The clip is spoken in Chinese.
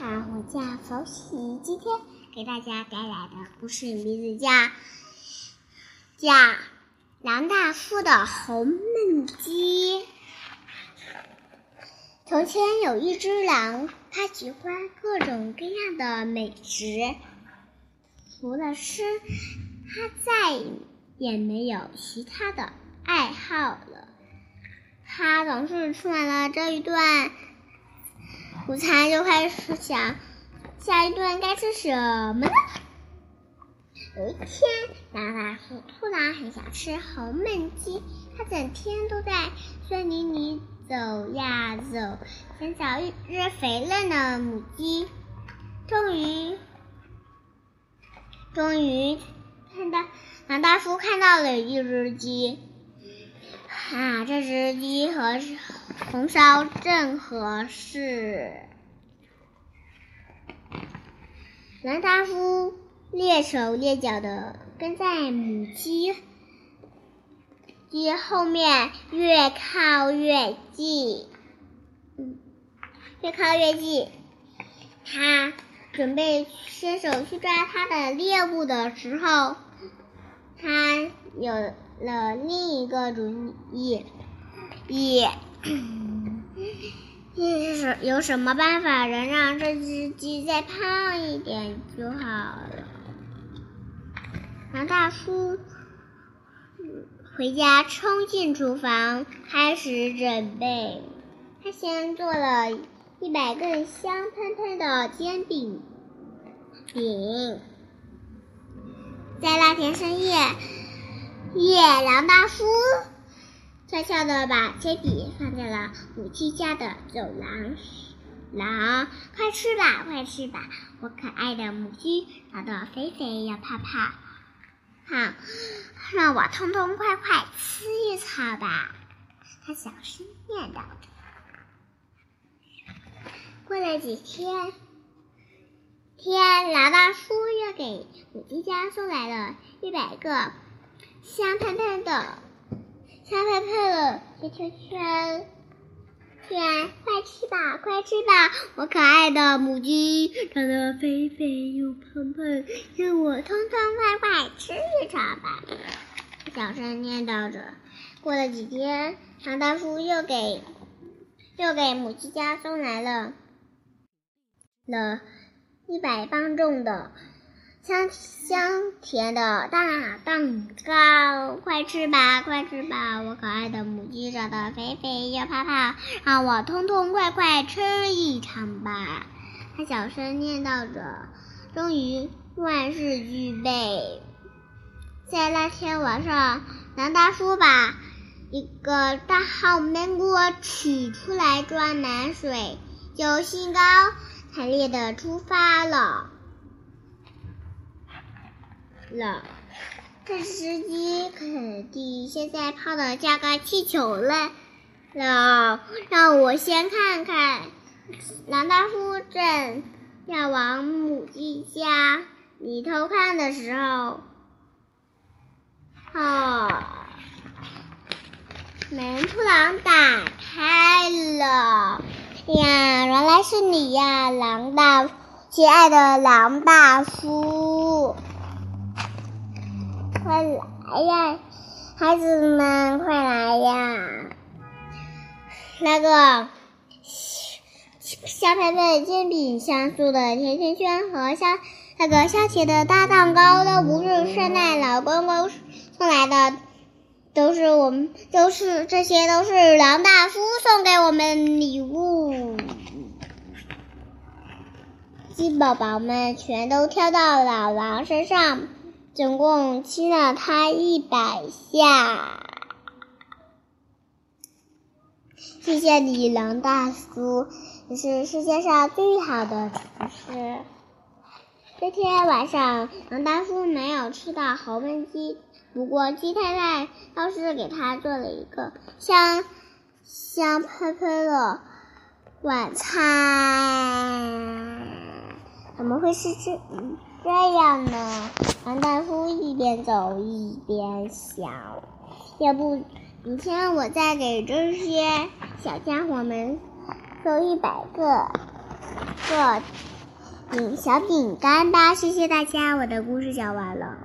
好，我叫冯喜，今天给大家带来的故事名字叫《叫狼大夫的红焖鸡》。从前有一只狼，它喜欢各种各样的美食，除了吃，它再也没有其他的爱好了。它总是吃完了这一顿。午餐就开始想下一顿该吃什么呢？有一天，狼大夫突然很想吃红焖鸡，他整天都在森林里走呀走，想找一只肥嫩的母鸡。终于，终于看到狼大夫看到了一只鸡，啊，这只鸡和。红烧正合适。狼大夫蹑手蹑脚的跟在母鸡鸡后面，越靠越近，越靠越近。他准备伸手去抓他的猎物的时候，他有了另一个主意，也。有什么办法能让这只鸡再胖一点就好了？狼大叔回家，冲进厨房，开始准备。他先做了一百个香喷喷的煎饼饼。在那天深夜，夜狼大叔。悄悄地把铅笔放在了母鸡家的走廊。狼，快吃吧，快吃吧，我可爱的母鸡长得肥肥又胖胖。好，让我痛痛快快吃一草吧。他小声念叨着。过了几天，天狼大叔又给母鸡家送来了一百个香喷喷的。香喷喷的甜圈圈，圈，快吃吧，快吃吧！我可爱的母鸡长得肥肥又胖胖，让我痛痛快快吃一场吧！小声念叨着。过了几天，唐大叔又给又给母鸡家送来了了一百磅重的。香香甜的大蛋糕，快吃吧，快吃吧！我可爱的母鸡长得肥肥又胖胖，让我痛痛快快吃一场吧！他小声念叨着。终于万事俱备，在那天晚上，狼大叔把一个大号焖锅取出来装满水，就兴高采烈的出发了。了，这只鸡肯定现在泡的像个气球了。了，让我先看看。狼大夫正要往母鸡家里偷看的时候，啊，门突然打开了。呀，原来是你呀，狼大，亲爱的狼大叔。快来呀，孩子们，快来呀！那个香喷喷煎饼、香酥的甜甜圈和香那个香甜的大蛋糕，都不是圣诞老公公送来的，都是我们，都是这些都是狼大叔送给我们礼物。鸡宝宝们全都跳到老狼身上。总共亲了他一百下，谢谢你，狼大叔，你是世界上最好的厨师。这天晚上，狼大叔没有吃到红焖鸡，不过鸡太太倒是给他做了一个香香喷喷的晚餐。怎么会是这这样呢？王大夫一边走一边想：要不明天我再给这些小家伙们送一百个个饼小饼干吧。谢谢大家，我的故事讲完了。